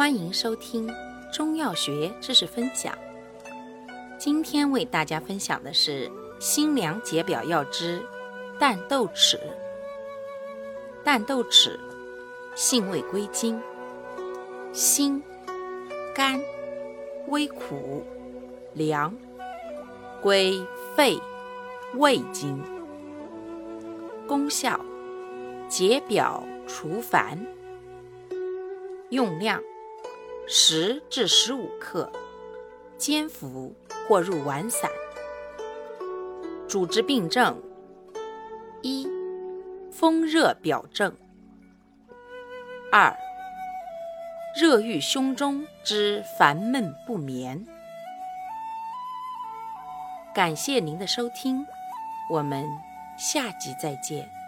欢迎收听中药学知识分享。今天为大家分享的是辛凉解表药之淡豆豉。淡豆豉性味归经：辛、甘、微苦、凉，归肺、胃经。功效：解表除烦。用量：十至十五克，煎服或入丸散。主治病症：一、风热表症；二、热郁胸中之烦闷不眠。感谢您的收听，我们下集再见。